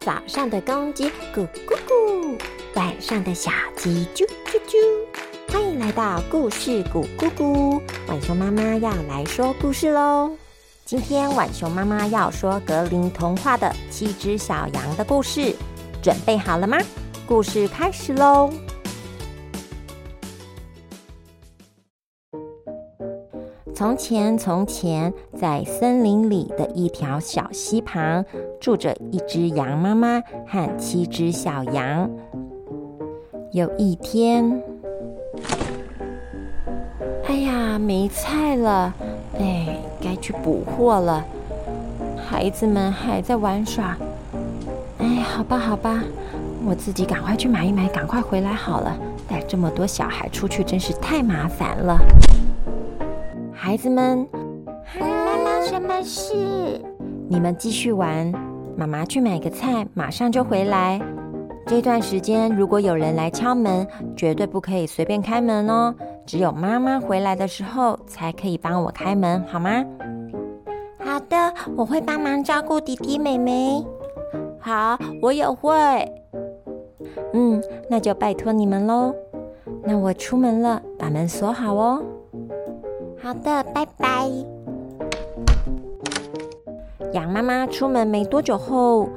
早上的公鸡咕咕咕，晚上的小鸡啾啾啾。欢迎来到故事咕咕咕，浣熊妈妈要来说故事喽。今天浣熊妈妈要说格林童话的七只小羊的故事，准备好了吗？故事开始喽。从前，从前，在森林里的一条小溪旁，住着一只羊妈妈和七只小羊。有一天，哎呀，没菜了，哎，该去补货了。孩子们还在玩耍，哎，好吧，好吧，我自己赶快去买一买，赶快回来好了。带这么多小孩出去，真是太麻烦了。孩子们，妈妈，什么事？你们继续玩，妈妈去买个菜，马上就回来。这段时间，如果有人来敲门，绝对不可以随便开门哦。只有妈妈回来的时候，才可以帮我开门，好吗？好的，我会帮忙照顾弟弟妹妹。好，我也会。嗯，那就拜托你们喽。那我出门了，把门锁好哦。好的，拜拜。羊妈妈出门没多久后，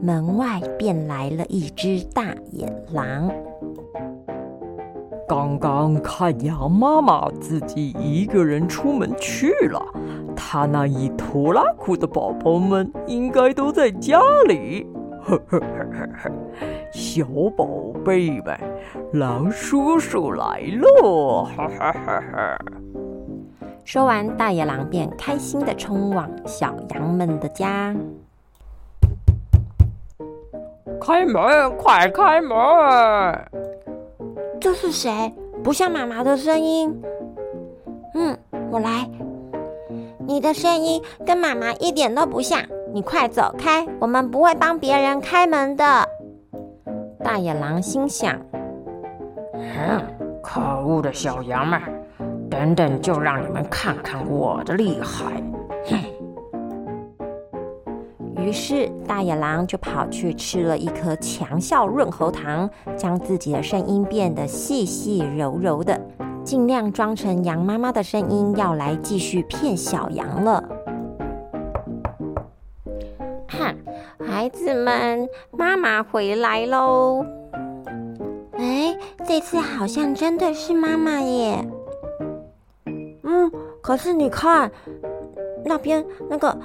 门外便来了一只大野狼。刚刚看羊妈妈自己一个人出门去了，她那一拖拉裤的宝宝们应该都在家里。呵呵呵呵呵，小宝贝们，狼叔叔来喽！哈哈哈哈。说完，大野狼便开心的冲往小羊们的家。开门，快开门！这是谁？不像妈妈的声音。嗯，我来。你的声音跟妈妈一点都不像。你快走开，我们不会帮别人开门的。大野狼心想：嗯，可恶的小羊们！等等，就让你们看看我的厉害！哼。于是大野狼就跑去吃了一颗强效润喉糖，将自己的声音变得细细柔柔的，尽量装成羊妈妈的声音，要来继续骗小羊了。哼，孩子们，妈妈回来喽！哎，这次好像真的是妈妈耶！嗯，可是你看，那边那个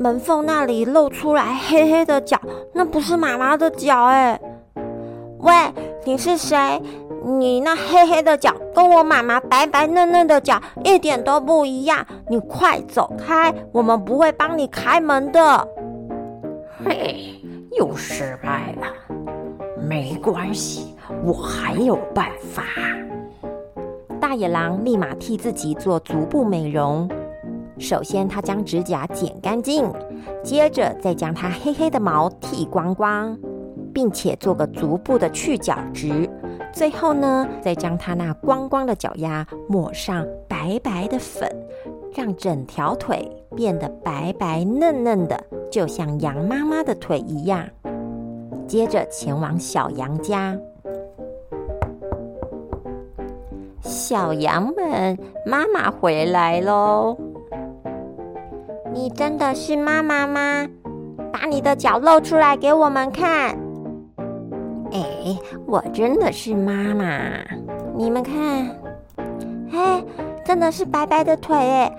门缝那里露出来黑黑的脚，那不是妈妈的脚哎。喂，你是谁？你那黑黑的脚跟我妈妈白白嫩嫩的脚一点都不一样。你快走开，我们不会帮你开门的。嘿，又失败了，没关系，我还有办法。大野狼立马替自己做足部美容。首先，他将指甲剪干净，接着再将它黑黑的毛剃光光，并且做个足部的去角质。最后呢，再将它那光光的脚丫抹上白白的粉，让整条腿变得白白嫩嫩的，就像羊妈妈的腿一样。接着前往小羊家。小羊们，妈妈回来喽！你真的是妈妈吗？把你的脚露出来给我们看。哎，我真的是妈妈，你们看，哎，真的是白白的腿哎！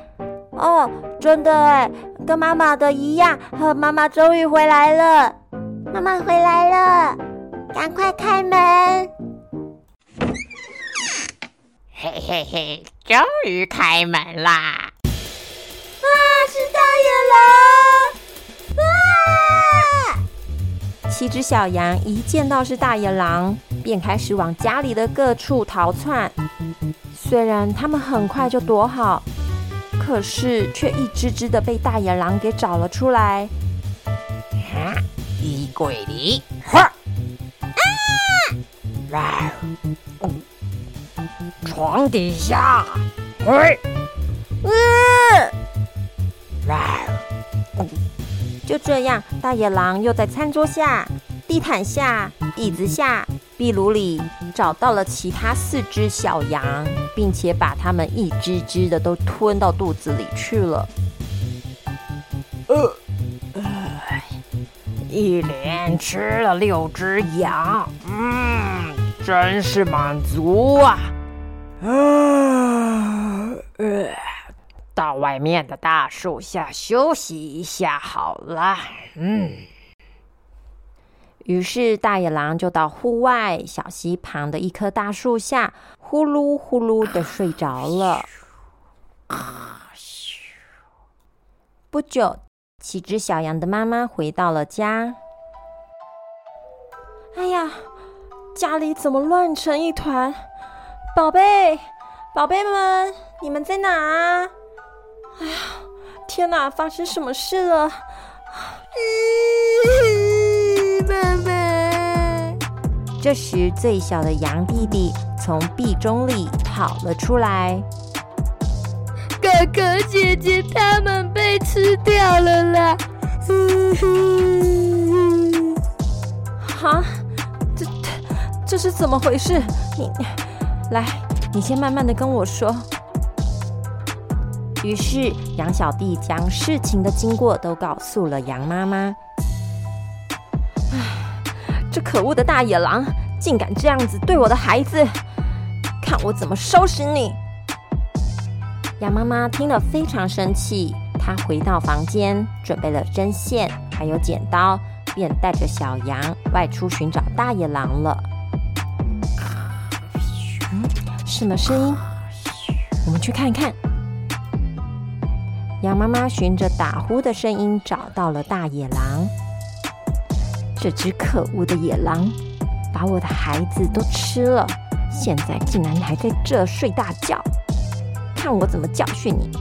哦，真的哎，跟妈妈的一样。和妈妈终于回来了，妈妈回来了，赶快开门！嘿嘿嘿，终于开门啦！啊，是大野狼！啊！七只小羊一见到是大野狼，便开始往家里的各处逃窜。虽然他们很快就躲好，可是却一只只的被大野狼给找了出来。啊！衣柜里，哈！啊！床底下，喂，嗯，就这样，大野狼又在餐桌下、地毯下、椅子下、壁炉里找到了其他四只小羊，并且把它们一只只的都吞到肚子里去了。呃，一连吃了六只羊，嗯，真是满足啊！啊，呃。到外面的大树下休息一下好了。嗯。于是大野狼就到户外小溪旁的一棵大树下，呼噜呼噜的睡着了。啊，咻不久，七只小羊的妈妈回到了家。哎呀，家里怎么乱成一团？宝贝，宝贝们，你们在哪？哎呀，天哪！发生什么事了？妹妹。这时，最小的羊弟弟从壁中里跑了出来。哥哥姐姐他们被吃掉了啦！哈，这这是怎么回事？你来，你先慢慢的跟我说。于是，羊小弟将事情的经过都告诉了羊妈妈。唉，这可恶的大野狼竟敢这样子对我的孩子，看我怎么收拾你！羊妈妈听了非常生气，她回到房间，准备了针线还有剪刀，便带着小羊外出寻找大野狼了。什么声音？我们去看看。羊妈妈循着打呼的声音找到了大野狼。这只可恶的野狼，把我的孩子都吃了，现在竟然还在这睡大觉，看我怎么教训你！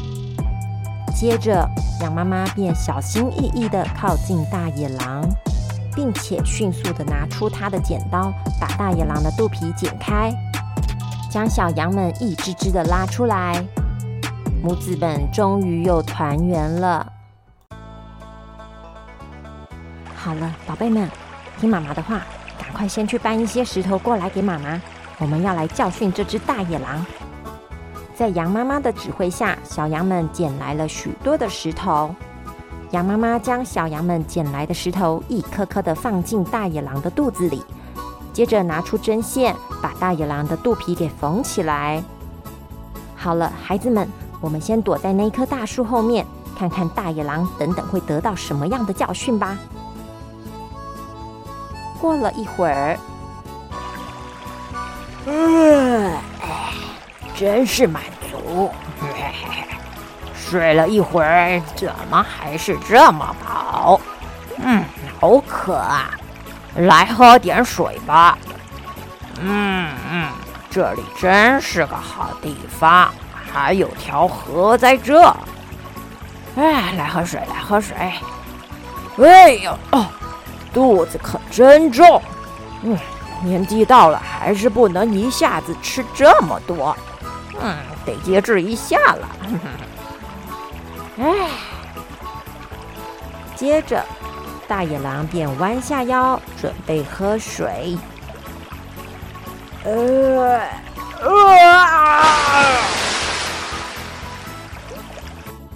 接着，羊妈妈便小心翼翼地靠近大野狼，并且迅速地拿出她的剪刀，把大野狼的肚皮剪开，将小羊们一只只的拉出来。母子们终于又团圆了。好了，宝贝们，听妈妈的话，赶快先去搬一些石头过来给妈妈。我们要来教训这只大野狼。在羊妈妈的指挥下，小羊们捡来了许多的石头。羊妈妈将小羊们捡来的石头一颗颗的放进大野狼的肚子里，接着拿出针线，把大野狼的肚皮给缝起来。好了，孩子们。我们先躲在那棵大树后面，看看大野狼等等会得到什么样的教训吧。过了一会儿，嗯，真是满足。睡了一会儿，怎么还是这么饱？嗯，好渴啊！来喝点水吧。嗯嗯，这里真是个好地方。还有条河在这，哎，来喝水，来喝水。哎呦，哦，肚子可真重。嗯，年纪到了，还是不能一下子吃这么多。嗯，得节制一下了。哎，接着，大野狼便弯下腰准备喝水。呃，啊！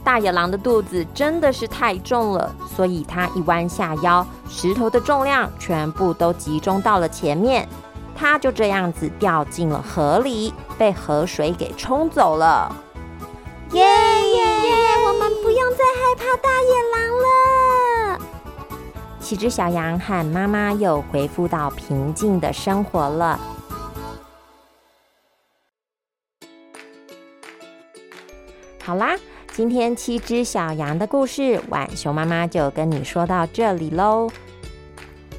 大野狼的肚子真的是太重了，所以它一弯下腰，石头的重量全部都集中到了前面，它就这样子掉进了河里，被河水给冲走了。耶耶耶！我们不用再害怕大野狼了。七只小羊和妈妈又恢复到平静的生活了。好啦。今天七只小羊的故事，晚熊妈妈就跟你说到这里喽。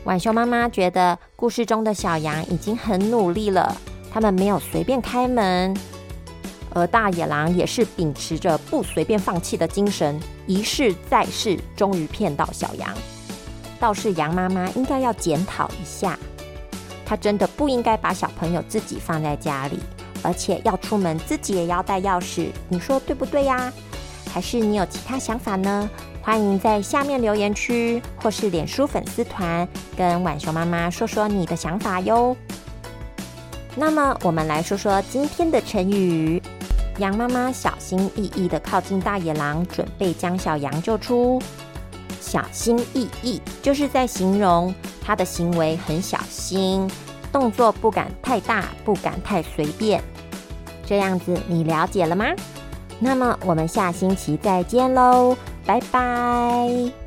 晚熊妈妈觉得故事中的小羊已经很努力了，他们没有随便开门，而大野狼也是秉持着不随便放弃的精神，一试再试，终于骗到小羊。倒是羊妈妈应该要检讨一下，她真的不应该把小朋友自己放在家里，而且要出门自己也要带钥匙，你说对不对呀？还是你有其他想法呢？欢迎在下面留言区或是脸书粉丝团跟晚熊妈妈说说你的想法哟。那么，我们来说说今天的成语。羊妈妈小心翼翼的靠近大野狼，准备将小羊救出。小心翼翼就是在形容他的行为很小心，动作不敢太大，不敢太随便。这样子，你了解了吗？那么我们下星期再见喽，拜拜。